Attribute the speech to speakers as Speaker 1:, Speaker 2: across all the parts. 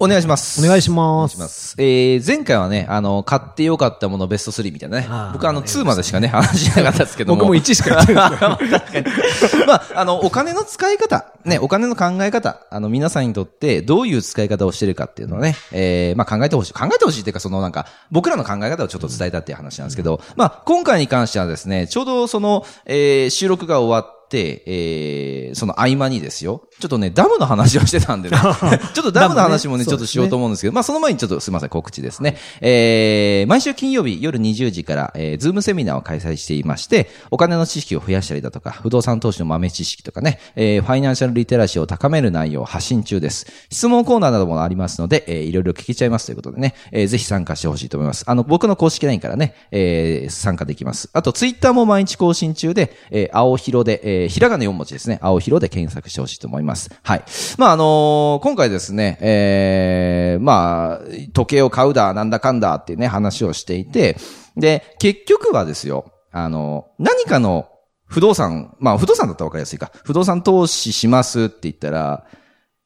Speaker 1: お願いします。
Speaker 2: お願いしま
Speaker 1: すす。えー、前回はね、あの、買ってよかったものベスト3みたいなね僕あの、2までしかね、話しなかったですけども。
Speaker 2: 僕も1しか言ってない。
Speaker 1: まあ、あの、お金の使い方、ね、お金の考え方、あの、皆さんにとってどういう使い方をしてるかっていうのをね、えー、まあ考えてほしい。考えてほしいっていうか、そのなんか、僕らの考え方をちょっと伝えたっていう話なんですけど、まあ、今回に関してはですね、ちょうどその、えー、収録が終わって、えー、その合間にですよ。ちょっとね、ダムの話をしてたんでね。ちょっとダムの話もね、
Speaker 2: ね
Speaker 1: ちょっとしようと思うんですけど、まあその前にちょっとすみません、告知ですね。えー、毎週金曜日夜20時から、えー、ズームセミナーを開催していまして、お金の知識を増やしたりだとか、不動産投資の豆知識とかね、えー、ファイナンシャルリテラシーを高める内容を発信中です。質問コーナーなどもありますので、えー、いろいろ聞けちゃいますということでね、えー、ぜひ参加してほしいと思います。あの、僕の公式 LINE からね、えー、参加できます。あと、ツイッターも毎日更新中で、えー、青広で、えー、ひらがな4文字ですね。青広で検索してほしいと思います。はい。まあ、あのー今回ですね、えー、まあ、時計を買うだ、なんだかんだっていうね、話をしていて、で、結局はですよ、あの、何かの不動産、まあ、不動産だったらわかりやすいか。不動産投資しますって言ったら、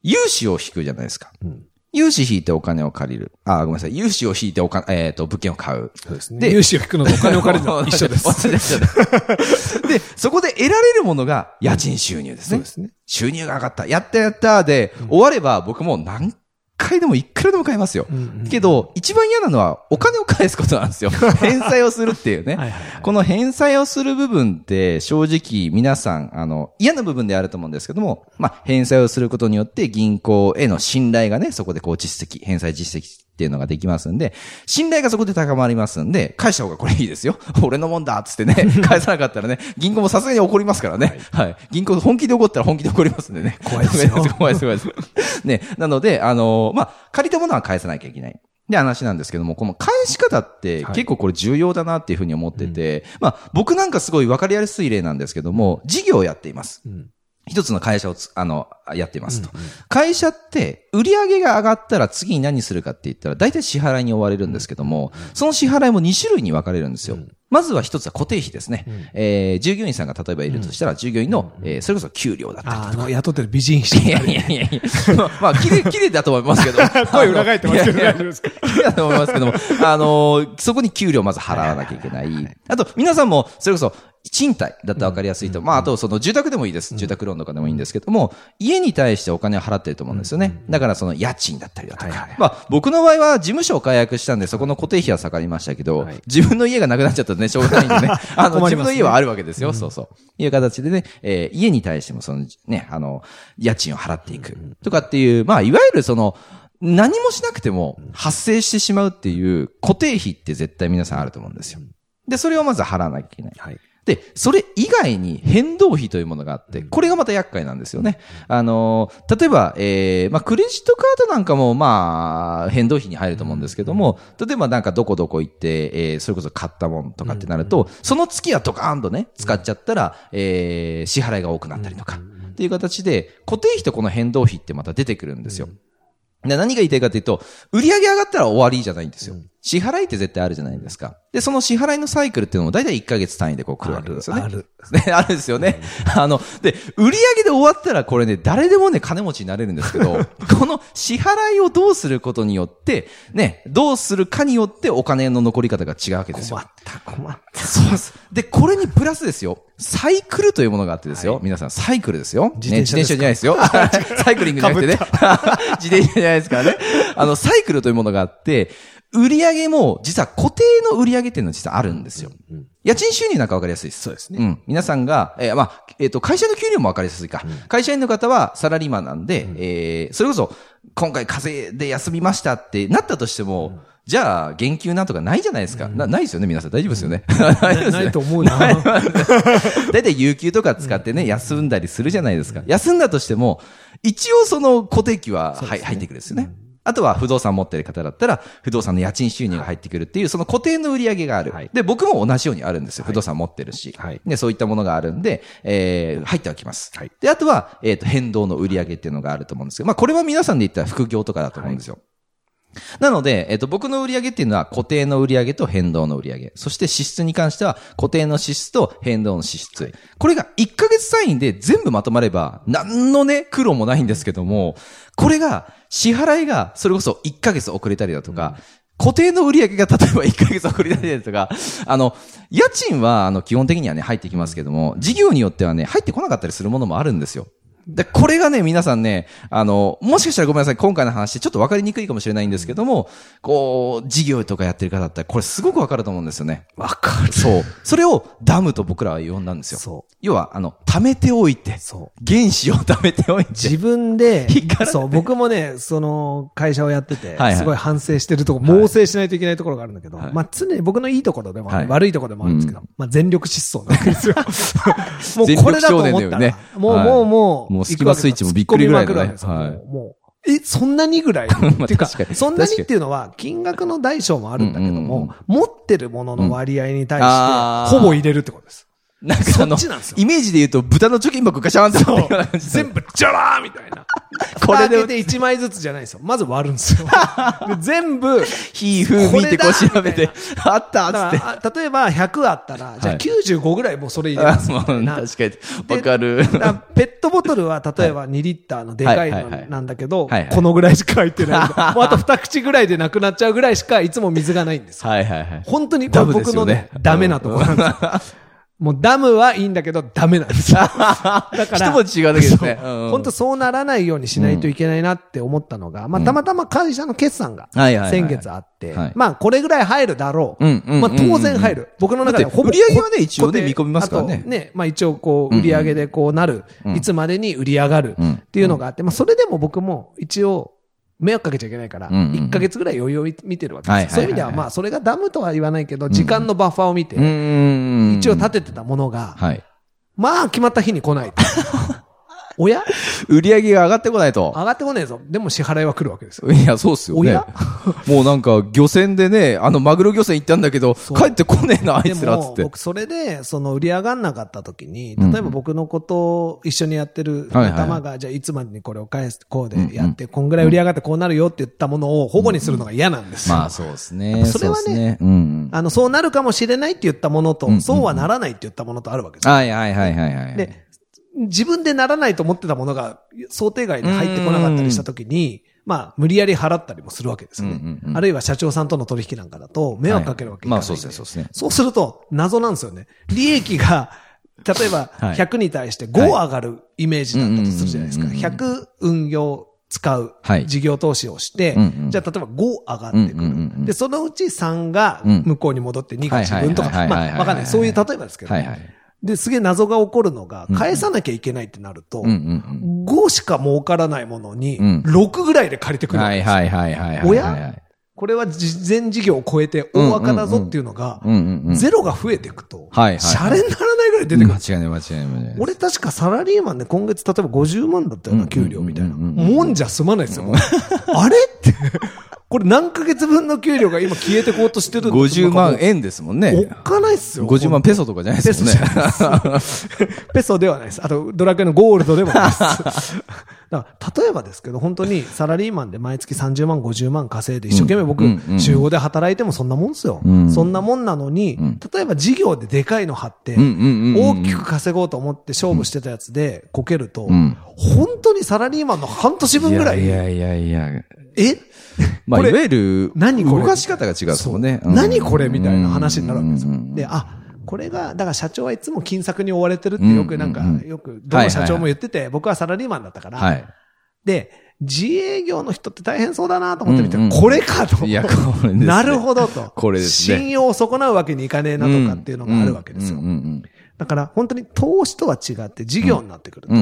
Speaker 1: 融資を引くじゃないですか。
Speaker 2: うん
Speaker 1: 融資引いてお金を借りる。あ、ごめんなさい。融資を引いてお金、えっ、と、物件を買う。
Speaker 2: そうですね。
Speaker 1: で
Speaker 2: 融資を引くのとお金を借りるのは 一緒です。
Speaker 1: 同じですで、そこで得られるものが家賃収入ですね。
Speaker 2: そうですね。
Speaker 1: 収入が上がった。やったやったで、終われば僕も何回でもいくらでも買いますよ。けど、一番嫌なのはお金を返すことなんですよ。返済をするっていうね。
Speaker 2: はいはいはい
Speaker 1: この返済をする部分って正直皆さん、あの、嫌な部分であると思うんですけども、まあ、返済をすることによって銀行への信頼がね、そこでこう実績、返済実績っていうのができますんで、信頼がそこで高まりますんで、返した方がこれいいですよ。俺のもんだっつってね、返さなかったらね、銀行もさすがに怒りますからね。はい。銀行本気で怒ったら本気で怒りますんでね。
Speaker 2: 怖いですよ
Speaker 1: 怖いです、怖いです。ね。なので、あのまあ、借りたものは返さなきゃいけない。で話なんですけども、この返し方って
Speaker 2: はい
Speaker 1: 結構これ重要だなっていうふうに思ってて、まあ僕なんかすごい分かりやすい例なんですけども、事業をやっています。
Speaker 2: うん
Speaker 1: 一つの会社をつ、あの、やっていますと。会社って、売上が上がったら次に何するかって言ったら、大体支払いに追われるんですけども、その支払いも2種類に分かれるんですよ。まずは一つは固定費ですね。えー従業員さんが例えばいるとしたら、従業員の、えーそれこそ給料だったり
Speaker 2: あーあの、雇ってる美人師
Speaker 1: いやいやいやいや、まあ、まあ、綺麗、綺麗だと思いますけど。
Speaker 2: 声裏返ってますけど大丈夫ですか？
Speaker 1: 綺麗だと思いますけども、あのーそこに給料まず払わなきゃいけない。あと、皆さんも、それこそ、賃貸だったら分かりやすいと。まあ、あと、その、住宅でもいいです。住宅ローンとかでもいいんですけども、家に対してお金を払ってると思うんですよね。だから、その、家賃だったりだとか。まあ、僕の場合は、事務所を解約したんで、そこの固定費は下がりましたけど
Speaker 2: はい、
Speaker 1: 自分の家がなくなっちゃったらね、しょうがないんでね。あの、自分の家はあるわけですよ。そうそう。いう形でね、えー家に対しても、その、ね、あの、家賃を払っていく。とかっていう、まあ、いわゆるその、何もしなくても発生してしまうっていう固定費って絶対皆さんあると思うんですよ。で、それをまず払わなきゃいけない。
Speaker 2: はい。
Speaker 1: で、それ以外に変動費というものがあって、これがまた厄介なんですよね。あのー、例えば、えー、まあ、クレジットカードなんかも、まあ、変動費に入ると思うんですけども、例えばなんかどこどこ行って、えー、それこそ買ったもんとかってなると、その月はドカーンとね、使っちゃったら、えー、支払いが多くなったりとか、っていう形で、固定費とこの変動費ってまた出てくるんですよ。で何が言いたいかというと、売り上げ上がったら終わりじゃないんですよ。支払いって絶対あるじゃないですか。で、その支払いのサイクルっていうのも大体1ヶ月単位でこう来るわけですよね。
Speaker 2: ある
Speaker 1: ね、あるんですよね。あの、で、売り上げで終わったらこれね、誰でもね、金持ちになれるんですけど、この支払いをどうすることによって、ね、どうするかによってお金の残り方が違うわけですよ。
Speaker 2: 困った、困った。
Speaker 1: そうです。で、これにプラスですよ。サイクルというものがあってですよ。皆さん、サイクルですよ。
Speaker 2: 自転車
Speaker 1: ね、自転車じゃないですよ。サイクリングじゃなくてね。自転車じゃないですからね。あの、サイクルというものがあって、売り上げも、実は固定の売り上げっていうのは実はあるんですよ。家賃収入なんかわかりやすいです。
Speaker 2: そうですね
Speaker 1: うん。皆さんが、えーまあ、えっ、と、会社の給料もわかりやすいか。会社員の方はサラリーマンなんで、えーそれこそ、今回風邪で休みましたってなったとしても、じゃあ、減給なんとかないじゃないですか。なないですよね、皆さん。大丈夫ですよね。ないですよね
Speaker 2: ないと思うな。
Speaker 1: 大体有給とか使ってね、休んだりするじゃないですか。休んだとしても、一応その固定費は、はい入ってくるんですよね。あとは不動産持ってる方だったら、不動産の家賃収入が入ってくるっていう、その固定の売り上げがある。
Speaker 2: はい
Speaker 1: で、僕も同じようにあるんですよ。不動産持ってるし。
Speaker 2: はい
Speaker 1: で、そういったものがあるんで、えー、入ってはきます。
Speaker 2: はい
Speaker 1: で、あとは、えっ、と、変動の売り上げっていうのがあると思うんですけど、まあ、これは皆さんで言ったら副業とかだと思うんですよ。なので、えっ、と、僕の売り上げっていうのは固定の売り上げと変動の売り上げ。そして支出に関しては固定の支出と変動の支出。これが1ヶ月単位で全部まとまれば、何のね、苦労もないんですけども、これが、支払いがそれこそ1ヶ月遅れたりだとか、固定の売り上げが例えば1ヶ月遅れたりだとか、あの、家賃は、あの、基本的にはね、入ってきますけども、事業によってはね、入ってこなかったりするものもあるんですよ。で、これがね、皆さんね、あの、もしかしたらごめんなさい、今回の話ちょっと分かりにくいかもしれないんですけども、こう、事業とかやってる方だったら、これすごく分かると思うんですよね。
Speaker 2: わかる。
Speaker 1: そう。それをダムと僕らは呼んだんですよ。
Speaker 2: そ
Speaker 1: 要は、あの、貯めておいて、
Speaker 2: そう。
Speaker 1: 原子を貯めておいて。
Speaker 2: 自分でそう、僕もね、その会社をやっててすごい反省してるところ、猛省しないといけないところがあるんだけど、
Speaker 1: はい。
Speaker 2: まあ常に僕のいいところでも悪いところでもあるんですけど、
Speaker 1: うん。
Speaker 2: まあ全力疾走なわけですよ。も
Speaker 1: 全
Speaker 2: うこれだと思ったら、もう、
Speaker 1: はい。
Speaker 2: もう、もう、
Speaker 1: もうスキマスイッチもびっくりぐらいだね。
Speaker 2: もうえ、そんなにぐらい？
Speaker 1: まあ
Speaker 2: っていうかそんなにっていうのは、金額の大小もあるんだけども、持ってるものの割合に対して、ほぼ入れるってことです。
Speaker 1: なんかあの
Speaker 2: そっちなんですよ、
Speaker 1: イメージで言うと、豚の貯金箱ガシャンってなってるような感じ
Speaker 2: 全部、ジャラーみたいな。
Speaker 1: これで
Speaker 2: これで。開けて1枚ずつじゃないですよ。まず割るんですよ。で全部、
Speaker 1: ひーふーてこう調べて、あった
Speaker 2: だ
Speaker 1: っつって。
Speaker 2: 例えば100あったら、じゃあ
Speaker 1: はい
Speaker 2: 95ぐらいもうそれ入れますみたい
Speaker 1: 確かに。わかる。
Speaker 2: ペットボトルは例えば2リッターのでかいのなんだけどこのぐらいしか入ってない あと2口ぐらいでなくなっちゃうぐらいしかいつも水がないんですよ。
Speaker 1: はいはいはい。
Speaker 2: 本当に僕のね、ダメなところなんですよ。もうダムはいいんだけど、ダメなんです。よ。だから、
Speaker 1: 一文字違うだけですね。
Speaker 2: 本当そうならないようにしないといけないなって思ったのが、まあたまたま会社の決算が先月あって
Speaker 1: はい、
Speaker 2: まあこれぐらい入るだろう。まあ当然入る。僕の中では
Speaker 1: 売り上げはね一応ね見込みますからね。
Speaker 2: ね、まあ一応こう売り上げでこうなる、いつまでに売り上がる
Speaker 1: うん。
Speaker 2: っていうのがあって、まあそれでも僕も一応迷惑かけちゃいけないから、
Speaker 1: うんうんうん
Speaker 2: 1ヶ月ぐらい余裕を見てるわけですよ。そういう意味ではまあそれがダムとは言わないけど、時間のバッファーを見て。一応立ててたものが、
Speaker 1: はい。
Speaker 2: まあ決まった日に来ないと。おや？
Speaker 1: 売り上げが上がってこないと。
Speaker 2: 上がってこねえぞ。でも支払いは来るわけですよ。
Speaker 1: いや、そうっすよね
Speaker 2: おや？
Speaker 1: もうなんか、漁船でね、あの、マグロ漁船行ったんだけど、帰ってこねえな、あい
Speaker 2: で
Speaker 1: つら、つっ
Speaker 2: も、
Speaker 1: て。
Speaker 2: 僕それで、その売り上がんなかった時に、
Speaker 1: うん
Speaker 2: 例えば僕のことを一緒にやってる仲間が、じゃあいつまでにこれを返す、こうでやって、こんぐらい売り上がってこうなるよって言ったものを保護にするのが嫌なんですよ。
Speaker 1: まあ、そうですね。
Speaker 2: それはね。あの、そうなるかもしれないって言ったものと、
Speaker 1: うん
Speaker 2: そうはならないって言ったものとあるわけですよ。
Speaker 1: はいはいはいはいはい。
Speaker 2: で、自分でならないと思ってたものが想定外に入ってこなかったりしたときに、まあ、無理やり払ったりもするわけですよね。
Speaker 1: うんうんうん
Speaker 2: あるいは社長さんとの取引なんかだと、迷惑かけるわけで、
Speaker 1: まあそうですね、そうですね。
Speaker 2: そうすると、謎なんですよね。利益が、例えば、
Speaker 1: はい
Speaker 2: 100に対して5上がるイメージだったとするじゃないですか。
Speaker 1: うんうんうんうん
Speaker 2: 100運用使う
Speaker 1: はい
Speaker 2: 事業投資をして、
Speaker 1: うんうん
Speaker 2: じゃあ例えば5上がってく
Speaker 1: うんうんうんうん
Speaker 2: る。で、そのうち3が向こうに戻って2が自分とか、まあわかんない。そういう例えばですけど、
Speaker 1: はいはい。
Speaker 2: で、すげえ謎が起こるのが、返さなきゃいけないってなると、
Speaker 1: うんうん
Speaker 2: 5しか儲からないものに、
Speaker 1: うん
Speaker 2: 6ぐらいで借りてく
Speaker 1: うん。
Speaker 2: るわけですよ。
Speaker 1: はいはいはいはいはい。
Speaker 2: おや
Speaker 1: はい
Speaker 2: これは事前事業を超えて大赤だぞっていうのが。ゼロが増えていくと、シャレにならないぐらい出てくる。
Speaker 1: 間違いない間違いない。
Speaker 2: 俺確かサラリーマンで今月例えば50万だったような給料みたいな。もんじゃ済まないですよ。あれ？って、これ何ヶ月分の給料が今消えてこうとしてる
Speaker 1: 50万円ですもん
Speaker 2: お
Speaker 1: ね。
Speaker 2: っかないっすよ。
Speaker 1: 50万ペソとかじゃないですもんね。
Speaker 2: ペソではないです。あと、ドラクエのゴールドでもないです。だから例えばですけど、本当にサラリーマンで毎月30万、50万稼いで、一生懸命僕
Speaker 1: うんうんう、ん
Speaker 2: 週5で働いてもそんなもんですよ。
Speaker 1: うん
Speaker 2: そんなもんなのに、
Speaker 1: ん
Speaker 2: 例えば事業ででかいの張って、大きく稼ごうと思って勝負してたやつでこけると、
Speaker 1: ん
Speaker 2: 本当にサラリーマンの半年分ぐらい、
Speaker 1: いやいやいやいや。
Speaker 2: え？
Speaker 1: まあ、いわゆる、
Speaker 2: 何これ？
Speaker 1: 動かし方が違うですもん。ね。
Speaker 2: 何これみたいな話になるわけですよ。で、あ、これが、だから社長はいつも金策に追われてるってよくなんかよく、どの社長も言ってて、僕はサラリーマンだったから、
Speaker 1: はい。
Speaker 2: で、自営業の人って大変そうだなと思ってみて、これかと。
Speaker 1: いや、これですね。
Speaker 2: なるほどと。
Speaker 1: これですね。
Speaker 2: 信用を損なうわけにいかねえなとかっていうのがあるわけですよ。だから本当に投資とは違って事業になってくると、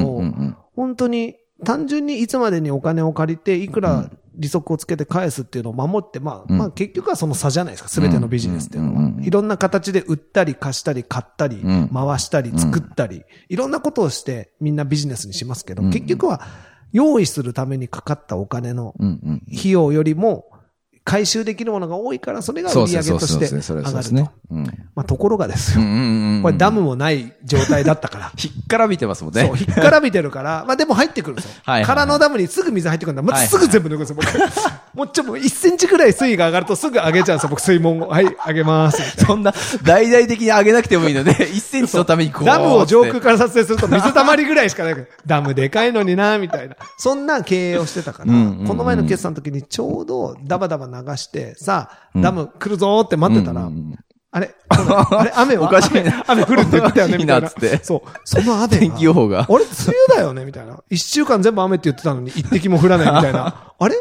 Speaker 2: 本当に単純にいつまでにお金を借りて、いくら利息をつけて返すっていうのを守って、まあ、
Speaker 1: うん。
Speaker 2: まあ結局はその差じゃないですか、すべてのビジネスっていうのは。いろんな形で売ったり貸したり買ったり
Speaker 1: うん、
Speaker 2: 回したり作ったり、いろんなことをしてみんなビジネスにしますけど、
Speaker 1: うん。
Speaker 2: 結局は用意するためにかかったお金の。費用よりも、回収できるものが多いから、それが売り上げとして上がると。
Speaker 1: はそうですね。うん。
Speaker 2: まあ、ところがですよ。これダムもない状態だったから。
Speaker 1: ひっから見てますもんね。
Speaker 2: そう、ひっからびてるから、まあでも入ってくるんですよ。空のダムにすぐ水入ってくるんだ。ますぐ全部抜くんですよ、僕。もうちょ、もう1センチぐらい水位が上がるとすぐ上げちゃうんですよ、僕水門を。はい、上げます。
Speaker 1: そんな、大々的に上げなくてもいいので、1センチのためにこう。
Speaker 2: ダムを上空から撮影すると水たまりぐらいしかないダムでかいのにな、みたいな。そんな経営をしてたから、この前の決算の時にちょうどダバダバ流して、さあ、
Speaker 1: うん
Speaker 2: ダム来るぞーって待ってたら、あれあれ雨は
Speaker 1: おかしいな
Speaker 2: 雨雨降るって言ってたよね、みたいな。
Speaker 1: っつって
Speaker 2: そう。その雨が。
Speaker 1: 天気予報が
Speaker 2: あれ梅雨だよねみたいな。一週間全部雨って言ってたのに一滴も降らないみたいな。あれ？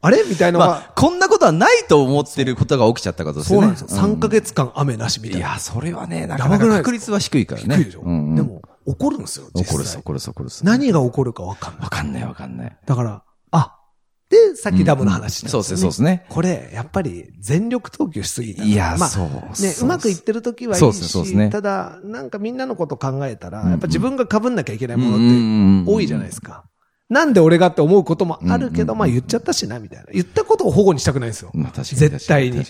Speaker 2: あれ？みたいな
Speaker 1: まあ、こんなことはないと思ってることが起きちゃったことですよね。
Speaker 2: そうなんですよ。3ヶ月間雨なしみたいな。
Speaker 1: いや、それはね、なか
Speaker 2: なか
Speaker 1: 確率は低いからね。
Speaker 2: 低いでしょ、でも、起こるんですよ、実際
Speaker 1: 怒るす、怒るす、怒るす。
Speaker 2: 何が起こるか分かんない。
Speaker 1: わかんないわかんない。
Speaker 2: だから、あ、で、さっきダムの話なん
Speaker 1: そうですね、そうですね。
Speaker 2: これ、やっぱり全力投球しすぎた。
Speaker 1: いや、
Speaker 2: まあ、
Speaker 1: そう。
Speaker 2: ね、
Speaker 1: そう
Speaker 2: まくいってる時はいい
Speaker 1: そうですねそうですね
Speaker 2: し、ただ、なんかみんなのこと考えたら、やっぱ自分が被んなきゃいけないものって多いじゃないですか。なんで俺がって思うこともあるけど、まあ言っちゃったしな、みたいな。言ったことを保護にしたくないんですよ。
Speaker 1: まあ確かに。
Speaker 2: 絶対に。っ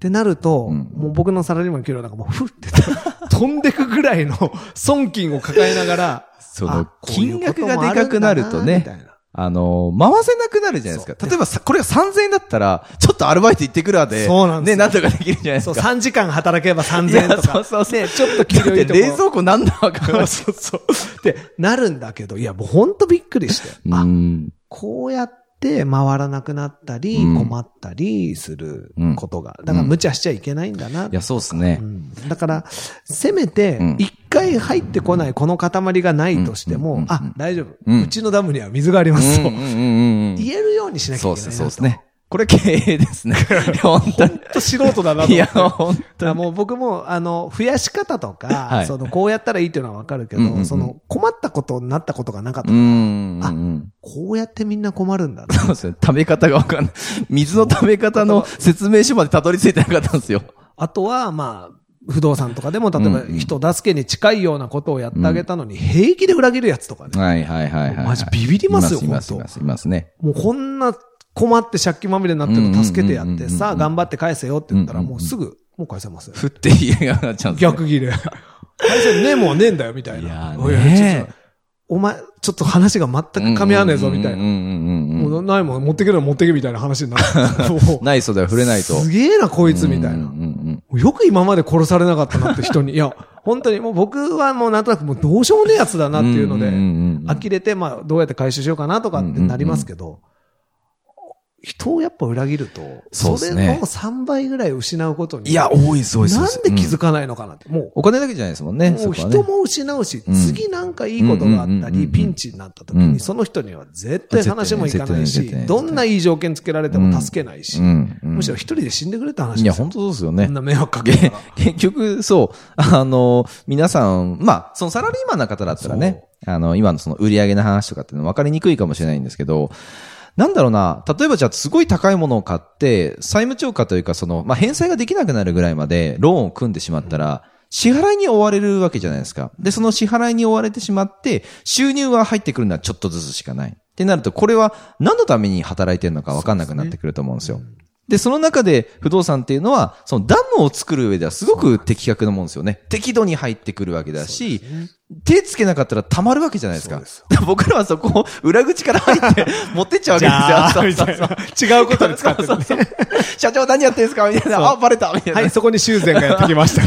Speaker 2: てなると、
Speaker 1: うん
Speaker 2: もう僕のサラリーマン給料なんかもう、ふって飛んでくぐらいの 損金を抱えながら、
Speaker 1: その金額がでかくなるとね
Speaker 2: んだなみたいな
Speaker 1: あの、回せなくなるじゃないですか。
Speaker 2: そう
Speaker 1: 例えばさ、これが3000円だったら、ちょっとアルバイト行ってくるわで、
Speaker 2: そうなんですよ
Speaker 1: ね、なんとかできるじゃないで
Speaker 2: そう、
Speaker 1: すか。
Speaker 2: 3時間働けば3000円とか。
Speaker 1: そうそうそう
Speaker 2: ね、ちょっと給料いいとこ
Speaker 1: 冷蔵庫なんだわかる
Speaker 2: そうそう。ってなるんだけど、いや、もうほんとびっくりして。あ、
Speaker 1: うん。
Speaker 2: こうやって回らなくなったり、
Speaker 1: うん
Speaker 2: 困ったりすることが。だから無茶しちゃいけないんだな。
Speaker 1: いや、そうですね
Speaker 2: う。んだから、せめて
Speaker 1: うん、
Speaker 2: 一回入ってこないこの塊がないとしてもあ、大丈夫。
Speaker 1: う
Speaker 2: ちのダムには水がありますと言えるようにしなきゃいうけない。
Speaker 1: そうですね。これ経営ですね。本当に。
Speaker 2: 素人だなと。
Speaker 1: いや、本
Speaker 2: だからもう僕も、あの、増やし方とか、
Speaker 1: はい
Speaker 2: その、こうやったらいいっていうのはわかるけど、
Speaker 1: うんうんうん
Speaker 2: その、困ったことになったことがなかった。
Speaker 1: うんうんうん。
Speaker 2: こうやってみんな困るんだな。
Speaker 1: そうですね。食べ方がわかんない。水の食べ方の説明書までたどり着いてなかったんですよ。
Speaker 2: あとは、まあ、不動産とかでも、例えば人助けに近いようなことをやってあげたのに、平気で裏切るやつとかね。
Speaker 1: はいはいはいはい。
Speaker 2: マジビビりますよ
Speaker 1: います、います、いますね。
Speaker 2: もうこんな困って借金まみれになってるの助けてやって、さあ頑張って返せよって言ったら、もうすぐ、もう返せますよ。
Speaker 1: 振って家がなっちゃうんですね
Speaker 2: 逆切れ。返せねえもんねえんだよ、みたいな。
Speaker 1: いやね
Speaker 2: お前、ちょっと話が全く噛み合わねえぞ、みたいな。もうないもん、持ってけるの持ってけみたいな話になる。
Speaker 1: ない袖は触れないと。
Speaker 2: すげえな、こいつ、みたいな。よく今まで殺されなかったなって人に。いや、本当にもう僕はもうなんとなくもうどうしようもねえやつだなっていうので、呆れて、まあどうやって回収しようかなとかってなりますけど、人をやっぱ裏切ると、
Speaker 1: そ
Speaker 2: れの3倍ぐらい失うことに。
Speaker 1: いや、多いです、多いです。
Speaker 2: なんで気づ
Speaker 1: く
Speaker 2: かないのかなって。もう、
Speaker 1: お金だけじゃないですもんね。
Speaker 2: もう人も失うし、
Speaker 1: うん
Speaker 2: 次なんかいいことがあったり、ピンチになった時
Speaker 1: うん
Speaker 2: に、その人には絶対話もいかないしどんないい条件つけられても助けないし、むしろ一人で死んでくれって話
Speaker 1: いや、
Speaker 2: ですよ。
Speaker 1: 本当そうですよね
Speaker 2: こん。な迷惑かけ。
Speaker 1: 結局、そう、あの、皆さん、まあ、そのサラリーマンの方だったらね、あの、今のその売り上げの話とかっていうの分かりにくいかもしれないんですけど、なんだろうな、例えばじゃあすごい高いものを買って、債務超過というかその、まあ、返済ができなくなるぐらいまでローンを組んでしまったら、支払いに追われるわけじゃないですか。で、その支払いに追われてしまって、収入は入ってくるのはちょっとずつしかない。ってなると、これは何のために働いてるのか分かんなくなってくると思うんですよ。で、その中で不動産っていうのは、そのダムを作る上ではすごく的確なもんですよね。適度に入ってくるわけだし、手つけなかったら溜まるわけじゃないですか。
Speaker 2: す
Speaker 1: 僕らはそこを裏口から入って 持ってっちゃうわけですよ。そうそうそう
Speaker 2: 違うことに使ってる ね。
Speaker 1: 社長何やってんですか？みたいな。あ、バレたみたいな。
Speaker 2: はい、そこに修繕がやってきました。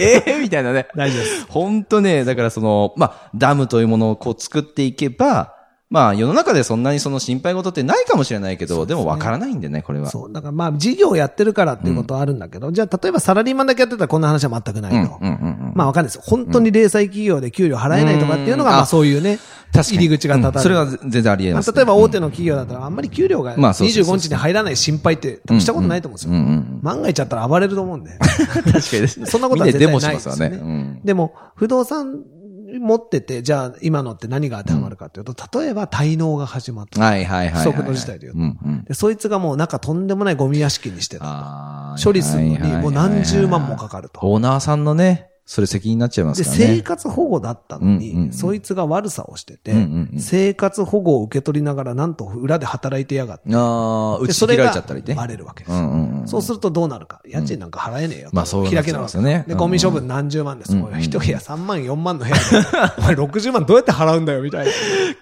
Speaker 1: ええみたいなね。
Speaker 2: 大丈夫です。
Speaker 1: 本当ね、だからその、まあ、ダムというものをこう作っていけば、まあ、世の中でそんなにその心配事ってないかもしれないけど、でもわからないんでね、これは。
Speaker 2: そう。だからまあ、事業やってるからっていうことはあるんだけど、じゃあ、例えばサラリーマンだけやってたらこんな話は全くないと。
Speaker 1: うんうんうんうん
Speaker 2: まあ、わかんないです。本当に零細企業で給料払えないとかっていうのが、
Speaker 1: うん
Speaker 2: まあ、そういうね、入り口が立たれる。
Speaker 1: うんそれは全然ありえ
Speaker 2: まあ、
Speaker 1: ます、
Speaker 2: 例えば大手の企業だったら、あんまり給料が
Speaker 1: まあそうそうそう
Speaker 2: 25日に入らない心配って多分したことないと思うんですよ。
Speaker 1: うんうん
Speaker 2: 万が一あったら暴れると思うんで。
Speaker 1: 確かにです
Speaker 2: そんなことは絶対
Speaker 1: な
Speaker 2: いですよねでも、不動産持ってて、じゃあ今のって何が当てはまるかっていうと、例えば滞納が始まった。
Speaker 1: はいはいはいはいはい。
Speaker 2: 不測の事態で言うと
Speaker 1: うんうん。
Speaker 2: で、そいつがもう中とんでもないゴミ屋敷にしてた。処理するのにもう何十万もかかると。
Speaker 1: オーナーさんのね、それ責任になっちゃいま
Speaker 2: で、
Speaker 1: すからね。
Speaker 2: 生活保護だったのに、
Speaker 1: うんうんうん
Speaker 2: そいつが悪さをしてて、
Speaker 1: うんうんうん
Speaker 2: 生活保護を受け取りながら、なんと裏で働いてやがって、
Speaker 1: ああ、打
Speaker 2: で
Speaker 1: ち切られちゃったりね。
Speaker 2: バレるわけですよ。
Speaker 1: うんうんうん。
Speaker 2: そうするとどうなるか。家賃なんか払えねえよと。
Speaker 1: まあそう
Speaker 2: 開けなわけ
Speaker 1: ますよね
Speaker 2: で、
Speaker 1: うん
Speaker 2: ゴミ処分何十万です。
Speaker 1: うん
Speaker 2: おい一部屋3万、4万の部屋で、お前60万どうやって払うんだよ、みたいな。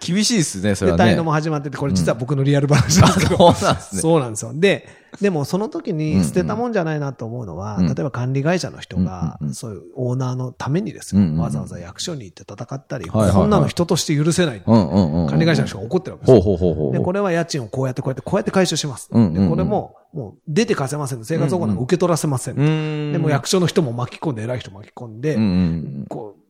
Speaker 1: 厳しいですね、それ
Speaker 2: で、
Speaker 1: はね。
Speaker 2: 滞納も始まってて、これ実は僕のリアル話なんですけど。
Speaker 1: そうなんですね。
Speaker 2: そうなんですよ。で、でもその時に捨てたもんじゃないなと思うのは、
Speaker 1: うん
Speaker 2: 例えば管理会社の人が
Speaker 1: うんうんう、ん
Speaker 2: そういうオーナーのためにですよ、
Speaker 1: うんうんうん
Speaker 2: わざわざ役所に行って戦ったり、
Speaker 1: はいはいはい
Speaker 2: こんなの人として許せない。
Speaker 1: うんうんうんうん。
Speaker 2: 管理会社の人が怒ってるわけですよ。で、これは家賃をこうやってこうやってこうやって回収します。
Speaker 1: うんうんうん
Speaker 2: で、これも、もう出て貸せません。生活保護なんか受け取らせません。
Speaker 1: うーん。
Speaker 2: でも役所の人も巻き込んで、偉い人巻き込んで、
Speaker 1: うんうん
Speaker 2: こう、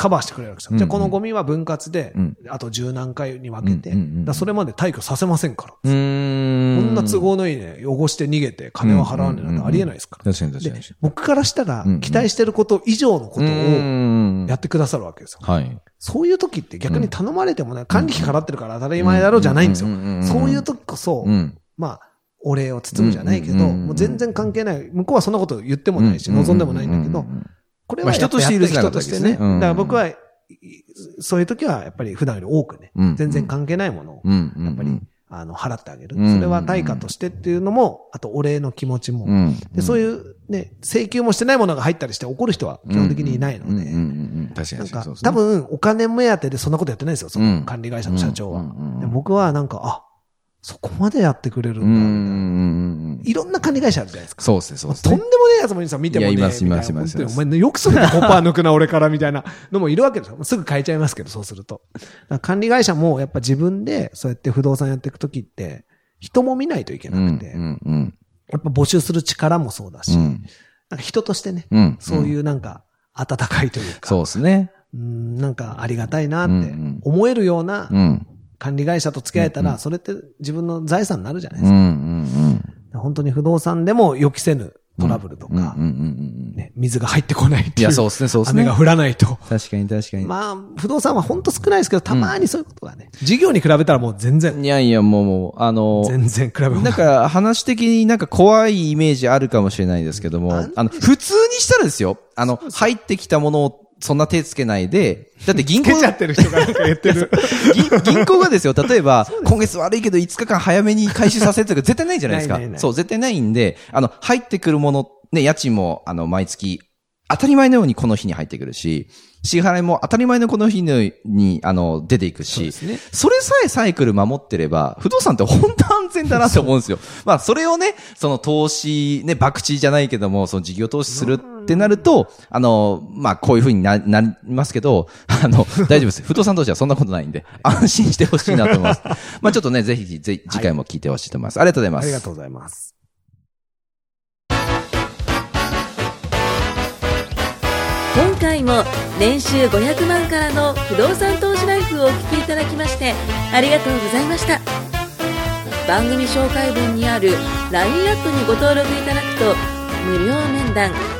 Speaker 2: カバーしてくれるわけですよ。じゃあこのゴミは分割で
Speaker 1: うん、
Speaker 2: あと十何回に分けて、それまで退去させませんから。こんな都合のいいね、汚して逃げて金は払わねえなんてありえないですから。
Speaker 1: 確かに確かに
Speaker 2: で。、僕からしたら期待してること以上のことを
Speaker 1: ん
Speaker 2: やってくださるわけですよ。
Speaker 1: はい。
Speaker 2: そういう時って逆に頼まれてもね、管理費払ってるから当たり前だろうじゃないんですよ。そういう時こそ
Speaker 1: う、ん。
Speaker 2: まあ、お礼を包むじゃないけど、もう全然関係ない。向こうはそんなこと言ってもないし、望んでもないんだけど
Speaker 1: う、ん
Speaker 2: これ
Speaker 1: まあ
Speaker 2: は
Speaker 1: 人として許せなか
Speaker 2: 人としてね。だから僕は、いそういう時はやっぱり普段より多くね
Speaker 1: うん、
Speaker 2: 全然関係ないものを。やっぱり、あの、払ってあげる。
Speaker 1: うん。
Speaker 2: それは対価としてっていうのも、あとお礼の気持ちも。
Speaker 1: う。ん。
Speaker 2: で、そういうね、請求もしてないものが入ったりして怒る人は基本的にいないので。
Speaker 1: 確か
Speaker 2: なんか。多分お金目当てでそんなことやってないんですよ、そ
Speaker 1: うん。
Speaker 2: の管理会社の社長は。僕はなんか、あ、そこまでやってくれるんだ、いろんな管理会社あるじゃないですか。
Speaker 1: そうですね、そうですね
Speaker 2: とんで。もねえやつもいるんですよ、見てもね。
Speaker 1: いやいますいますいます
Speaker 2: お前よくそれで5%抜くな、俺から、みたいなのもいるわけですよ。すぐ変えちゃいますけど、そうすると。管理会社もやっぱ自分でそうやって不動産やっていくときって、人も見ないといけ
Speaker 1: う
Speaker 2: なんくて、
Speaker 1: うんうん。
Speaker 2: やっぱ募集する力もそうだし、
Speaker 1: うん
Speaker 2: なんか人としてね、
Speaker 1: うん。
Speaker 2: そういうなんか、温かいというか、
Speaker 1: そうですね。
Speaker 2: うんなんかありがたいなって思えるような
Speaker 1: うん。
Speaker 2: 管理会社と付き合えたら、それって自分の財産になるじゃないです
Speaker 1: うんうん
Speaker 2: か。
Speaker 1: うん。
Speaker 2: 本当に不動産でも予期せぬトラブルとか、
Speaker 1: うんうんうんうん。
Speaker 2: ね、水が入ってこないっていう。
Speaker 1: いや、そうですね、そうですね。
Speaker 2: 雨が降らないと。
Speaker 1: 確かに確かに。
Speaker 2: まあ、不動産は本当少ないですけど、たまにそういうことがね、事業に比べたらもう全然、
Speaker 1: いやいや、もう、もう、あの、
Speaker 2: 全然比べ物
Speaker 1: なんか話的になんか怖いイメージあるかもしれないですけども、あの、普通にしたらですよ、あの、入ってきたものをそんな手つけないで、だって銀行
Speaker 2: つけちゃってる人がなんか言ってる。
Speaker 1: 銀銀行がですよ、例えば、今月悪いけど5日間早めに回収させるとか絶対ないじゃないですか。
Speaker 2: ないないない
Speaker 1: そう、絶対ないんで、あの、入ってくるもの、ね、家賃も、あの、毎月、当たり前のようにこの日に入ってくるし、支払いも当たり前のこの日のに、あの、出ていくし、
Speaker 2: そね
Speaker 1: それさえサイクル守ってれば、不動産って本当安全だなって思うんですよ。まあ、それをね、その投資、ね、博打じゃないけども、その事業投資するってなると、あの、まあ、こういうふうにな、なりますけど、あの、大丈夫です。不動産投資はそんなことないんで、安心してほしいなと思います。まあ、ちょっとね、ぜひ、ぜ次回も聞いてほしいと思います。ありがとうございます。
Speaker 2: ありがとうございます。
Speaker 3: 今回も年収500万からの不動産投資ライフをお聞きいただきましてありがとうございました番組紹介文にある LINE アットにご登録いただくと無料面談